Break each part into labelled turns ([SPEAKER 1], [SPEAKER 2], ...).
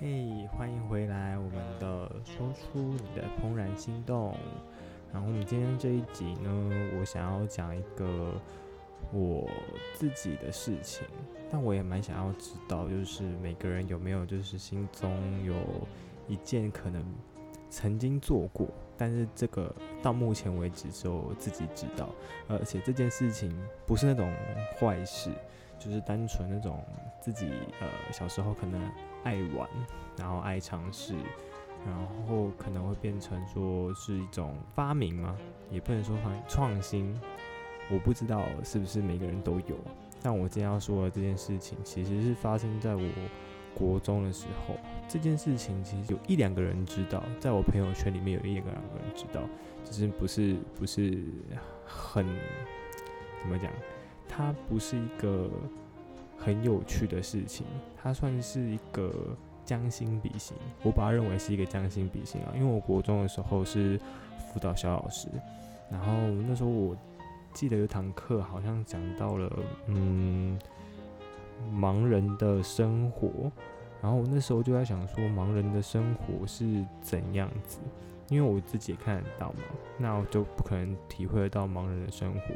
[SPEAKER 1] 嘿，欢迎回来，我们的说出你的怦然心动。然后我们今天这一集呢，我想要讲一个我自己的事情，但我也蛮想要知道，就是每个人有没有就是心中有一件可能曾经做过，但是这个到目前为止只有自己知道，而且这件事情不是那种坏事，就是单纯那种自己呃小时候可能。爱玩，然后爱尝试，然后可能会变成说是一种发明吗？也不能说创创新，我不知道是不是每个人都有。但我今天要说的这件事情，其实是发生在我国中的时候。这件事情其实有一两个人知道，在我朋友圈里面有一两个两个人知道，只是不是不是很怎么讲，它不是一个。很有趣的事情，它算是一个将心比心，我把它认为是一个将心比心啊。因为我国中的时候是辅导小老师，然后那时候我记得有堂课好像讲到了，嗯，盲人的生活，然后我那时候就在想说，盲人的生活是怎样子？因为我自己也看得到嘛，那我就不可能体会得到盲人的生活，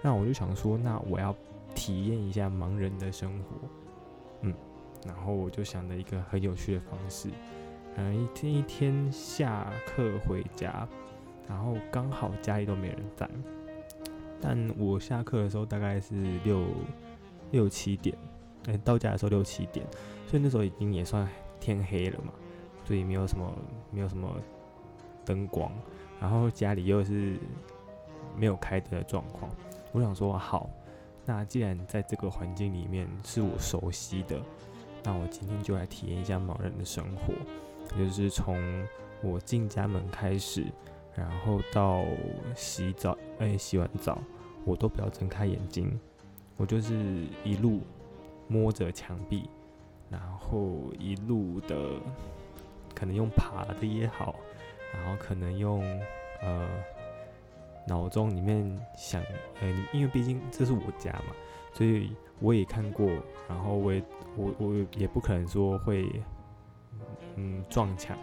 [SPEAKER 1] 那我就想说，那我要。体验一下盲人的生活，嗯，然后我就想了一个很有趣的方式，嗯，一天一天下课回家，然后刚好家里都没人在，但我下课的时候大概是六六七点，哎，到家的时候六七点，所以那时候已经也算天黑了嘛，所以没有什么没有什么灯光，然后家里又是没有开灯的状况，我想说好。那既然在这个环境里面是我熟悉的，那我今天就来体验一下盲人的生活，就是从我进家门开始，然后到洗澡，哎，洗完澡我都不要睁开眼睛，我就是一路摸着墙壁，然后一路的可能用爬的也好，然后可能用呃。脑中里面想，呃，因为毕竟这是我家嘛，所以我也看过，然后我也我我也不可能说会，嗯，撞墙，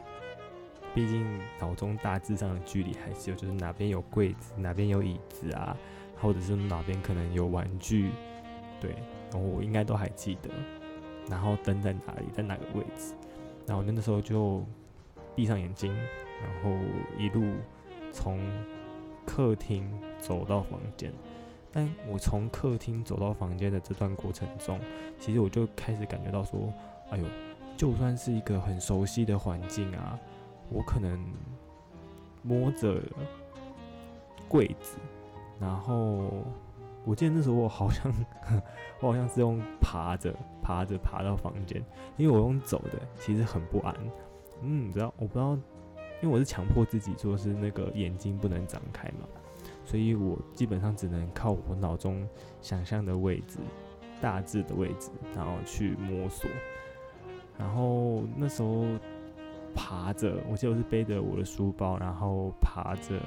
[SPEAKER 1] 毕竟脑中大致上的距离还是有，就是哪边有柜子，哪边有椅子啊，或者是哪边可能有玩具，对，然后我应该都还记得，然后灯在哪里，在哪个位置，然后那个时候就闭上眼睛，然后一路从。客厅走到房间，但我从客厅走到房间的这段过程中，其实我就开始感觉到说，哎呦，就算是一个很熟悉的环境啊，我可能摸着柜子，然后我记得那时候我好像 我好像是用爬着爬着爬到房间，因为我用走的其实很不安，嗯，你知道我不知道。因为我是强迫自己说是那个眼睛不能张开嘛，所以我基本上只能靠我脑中想象的位置、大致的位置，然后去摸索。然后那时候爬着，我记得我是背着我的书包，然后爬着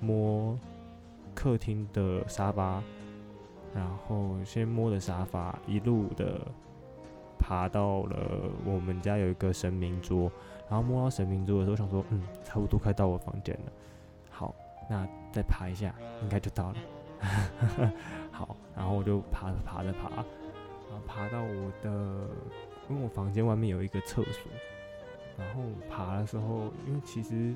[SPEAKER 1] 摸客厅的沙发，然后先摸着沙发，一路的爬到了我们家有一个神明桌。然后摸到神明珠的时候，想说，嗯，差不多快到我房间了。好，那再爬一下，应该就到了。好，然后我就爬着爬着爬，然后爬到我的，因为我房间外面有一个厕所。然后爬的时候，因为其实。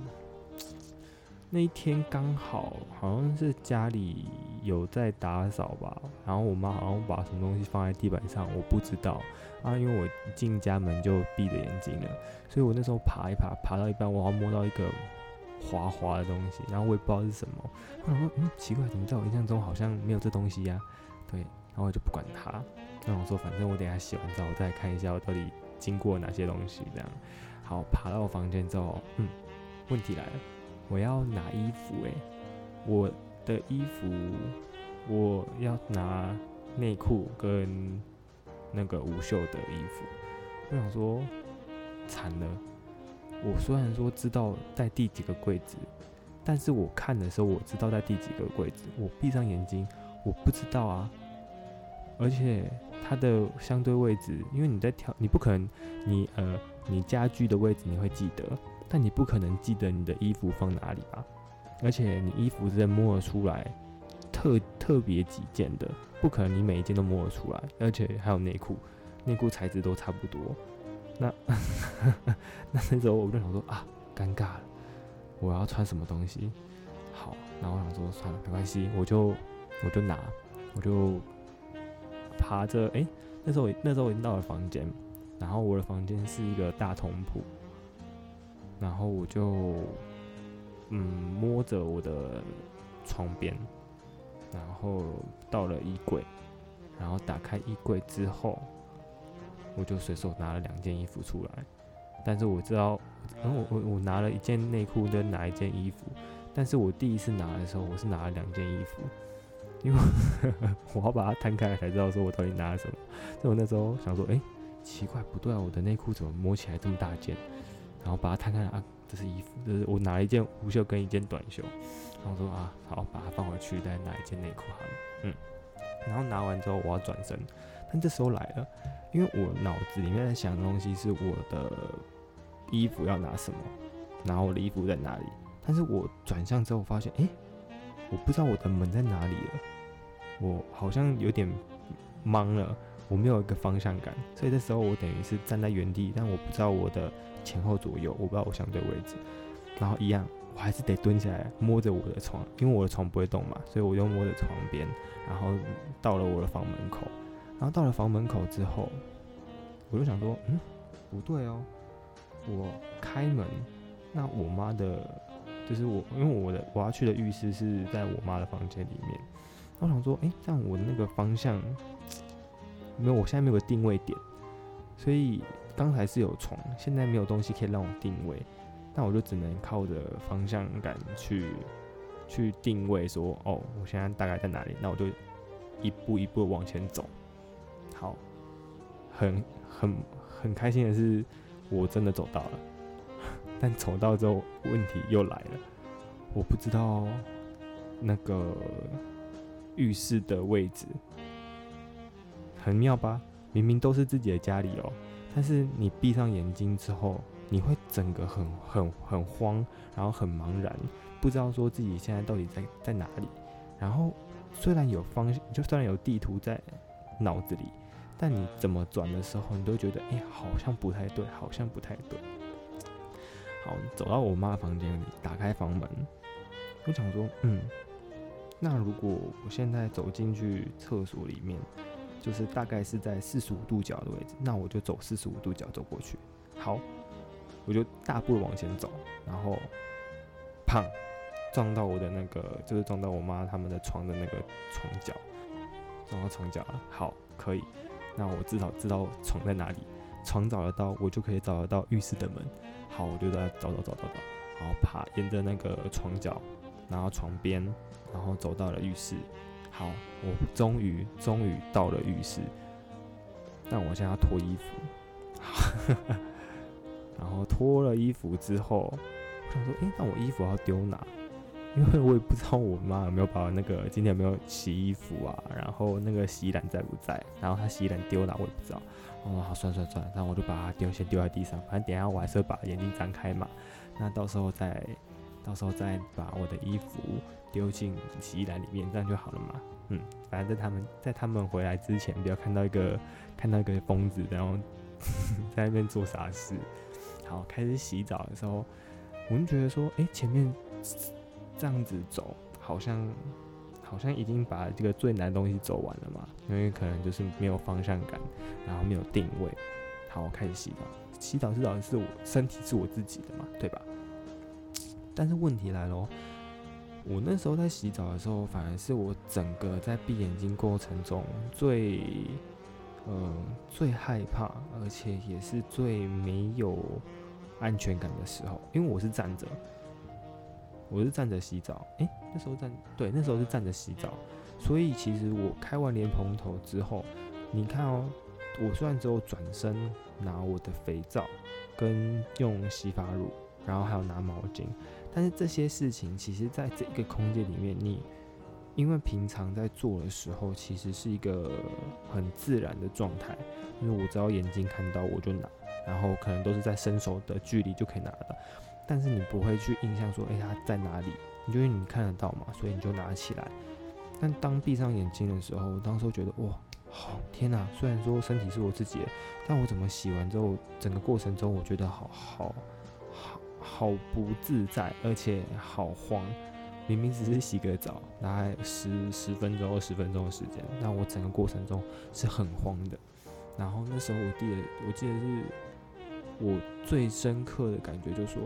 [SPEAKER 1] 那一天刚好好像是家里有在打扫吧，然后我妈好像把什么东西放在地板上，我不知道啊，因为我进家门就闭着眼睛了，所以我那时候爬一爬，爬到一半，我好像摸到一个滑滑的东西，然后我也不知道是什么，我说嗯奇怪，怎么在我印象中好像没有这东西呀？对，然后我就不管它，那我说反正我等下洗完澡我再看一下我到底经过哪些东西，这样好爬到我房间之后，嗯，问题来了。我要拿衣服诶，我的衣服，我要拿内裤跟那个无袖的衣服。我想说，惨了！我虽然说知道在第几个柜子，但是我看的时候我知道在第几个柜子。我闭上眼睛，我不知道啊。而且它的相对位置，因为你在挑，你不可能，你呃，你家具的位置你会记得，但你不可能记得你的衣服放哪里吧？而且你衣服是摸得出来，特特别几件的，不可能你每一件都摸得出来，而且还有内裤，内裤材质都差不多。那 那那时候我就想说啊，尴尬了，我要穿什么东西？好，然后我想说算了，没关系，我就我就拿，我就爬着，哎，那时候我那时候我已经到了房间，然后我的房间是一个大通铺，然后我就。嗯，摸着我的床边，然后到了衣柜，然后打开衣柜之后，我就随手拿了两件衣服出来。但是我知道，然后我我我拿了一件内裤跟拿一件衣服，但是我第一次拿的时候，我是拿了两件衣服，因为我要把它摊开来才知道说我到底拿了什么。所以我那时候想说，哎，奇怪，不对啊，我的内裤怎么摸起来这么大件？然后把它摊开来啊。这是衣服，就是我拿了一件无袖跟一件短袖，然后说啊，好，把它放回去，再拿一件内裤好了，嗯，然后拿完之后我要转身，但这时候来了，因为我脑子里面在想的东西是我的衣服要拿什么，然后我的衣服在哪里，但是我转向之后发现，哎，我不知道我的门在哪里了，我好像有点懵了。我没有一个方向感，所以这时候我等于是站在原地，但我不知道我的前后左右，我不知道我相对位置，然后一样，我还是得蹲下来摸着我的床，因为我的床不会动嘛，所以我就摸着床边，然后到了我的房门口，然后到了房门口之后，我就想说，嗯，不对哦，我开门，那我妈的，就是我，因为我的我要去的浴室是在我妈的房间里面，我想说，哎，这样我的那个方向。没有，我现在没有个定位点，所以刚才是有床，现在没有东西可以让我定位，那我就只能靠着方向感去去定位，说哦，我现在大概在哪里？那我就一步一步往前走。好，很很很开心的是，我真的走到了，但走到之后问题又来了，我不知道那个浴室的位置。很妙吧？明明都是自己的家里哦，但是你闭上眼睛之后，你会整个很很很慌，然后很茫然，不知道说自己现在到底在在哪里。然后虽然有方向，就虽然有地图在脑子里，但你怎么转的时候，你都觉得哎，好像不太对，好像不太对。好，走到我妈房间里，打开房门，我想说，嗯，那如果我现在走进去厕所里面。就是大概是在四十五度角的位置，那我就走四十五度角走过去。好，我就大步往前走，然后，砰，撞到我的那个，就是撞到我妈他们的床的那个床角，撞到床角了。好，可以，那我至少知道床在哪里，床找得到，我就可以找得到浴室的门。好，我就在找找找找找，然后爬沿着那个床角，然后床边，然后走到了浴室。好，我终于终于到了浴室，但我现在要脱衣服，然后脱了衣服之后，我想说，诶，那我衣服要丢哪？因为我也不知道我妈有没有把那个今天有没有洗衣服啊，然后那个洗衣篮在不在，然后她洗衣篮丢哪我也不知道。哦，好，算算算，然后我就把它丢，先丢在地上，反正等下我还是会把眼睛张开嘛，那到时候再。到时候再把我的衣服丢进洗衣篮里面，这样就好了嘛。嗯，反正在他们在他们回来之前，不要看到一个看到一个疯子，然后 在那边做傻事。好，开始洗澡的时候，我就觉得说，哎，前面这样子走，好像好像已经把这个最难的东西走完了嘛。因为可能就是没有方向感，然后没有定位。好，我开始洗澡。洗澡至少是我身体是我自己的嘛，对吧？但是问题来了，我那时候在洗澡的时候，反而是我整个在闭眼睛过程中最，呃，最害怕，而且也是最没有安全感的时候。因为我是站着，我是站着洗澡。诶，那时候站，对，那时候是站着洗澡。所以其实我开完莲蓬头之后，你看哦，我虽然只有转身拿我的肥皂跟用洗发乳，然后还有拿毛巾。但是这些事情，其实在这个空间里面，你因为平常在做的时候，其实是一个很自然的状态，因为我只要眼睛看到我就拿，然后可能都是在伸手的距离就可以拿到，但是你不会去印象说，哎，它在哪里？你就因为你看得到嘛，所以你就拿起来。但当闭上眼睛的时候，我当时觉得哇，好天哪！虽然说身体是我自己的，但我怎么洗完之后，整个过程中我觉得好好好不自在，而且好慌。明明只是洗个澡，大概十十分钟、二十分钟的时间，但我整个过程中是很慌的。然后那时候我记得，我记得是我最深刻的感觉，就是说，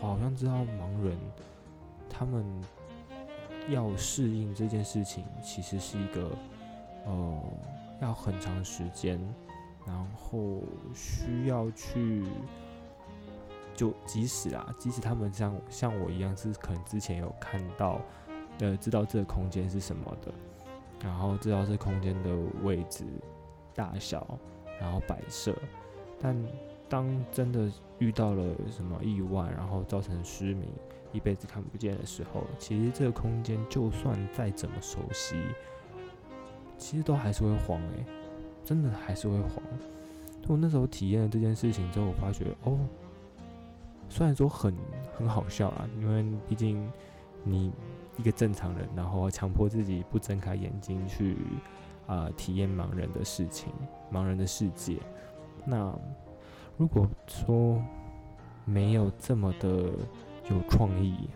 [SPEAKER 1] 我好像知道盲人他们要适应这件事情，其实是一个呃要很长时间，然后需要去。就即使啊，即使他们像像我一样是可能之前有看到，呃，知道这个空间是什么的，然后知道这空间的位置、大小，然后摆设，但当真的遇到了什么意外，然后造成失明，一辈子看不见的时候，其实这个空间就算再怎么熟悉，其实都还是会慌诶，真的还是会慌。我那时候体验了这件事情之后，我发觉哦。虽然说很很好笑啊，因为毕竟你一个正常人，然后强迫自己不睁开眼睛去啊体验盲人的事情、盲人的世界。那如果说没有这么的有创意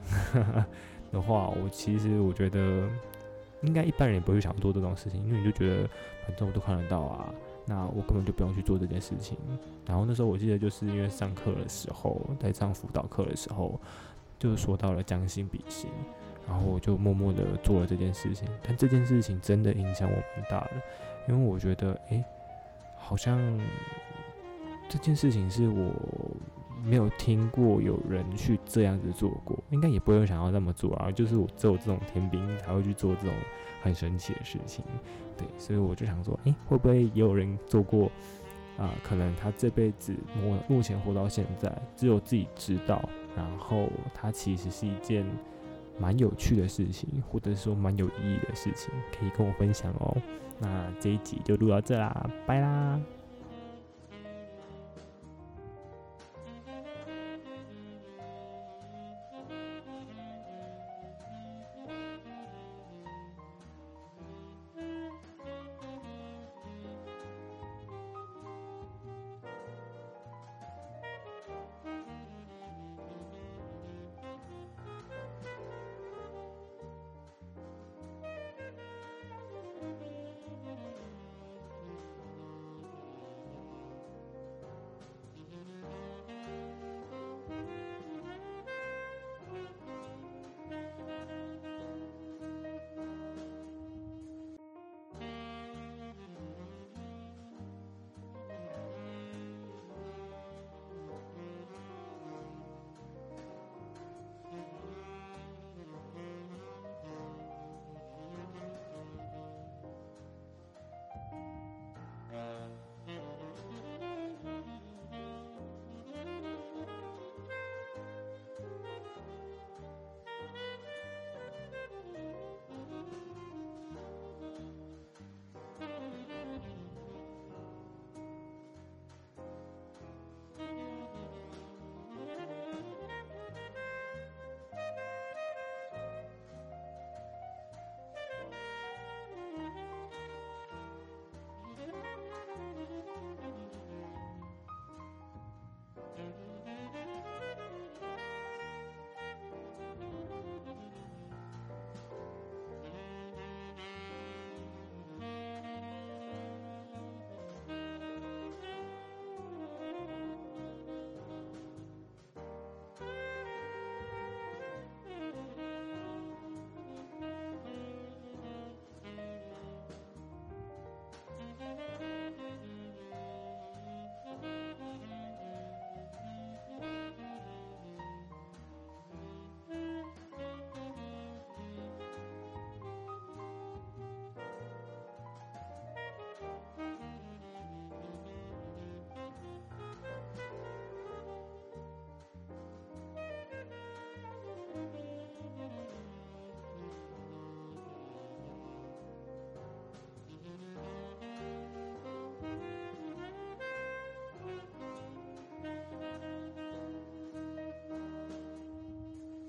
[SPEAKER 1] 的话，我其实我觉得应该一般人也不会想做这种事情，因为你就觉得反正我都看得到啊。那我根本就不用去做这件事情。然后那时候我记得就是因为上课的时候，在上辅导课的时候，就说到了将心比心，然后我就默默的做了这件事情。但这件事情真的影响我蛮大的，因为我觉得，哎，好像这件事情是我没有听过有人去这样子做过，应该也不会想要这么做啊。就是我只有这种天兵才会去做这种很神奇的事情。对，所以我就想说，诶，会不会也有人做过啊？可能他这辈子目目前活到现在，只有自己知道。然后他其实是一件蛮有趣的事情，或者说蛮有意义的事情，可以跟我分享哦。那这一集就录到这啦，拜啦。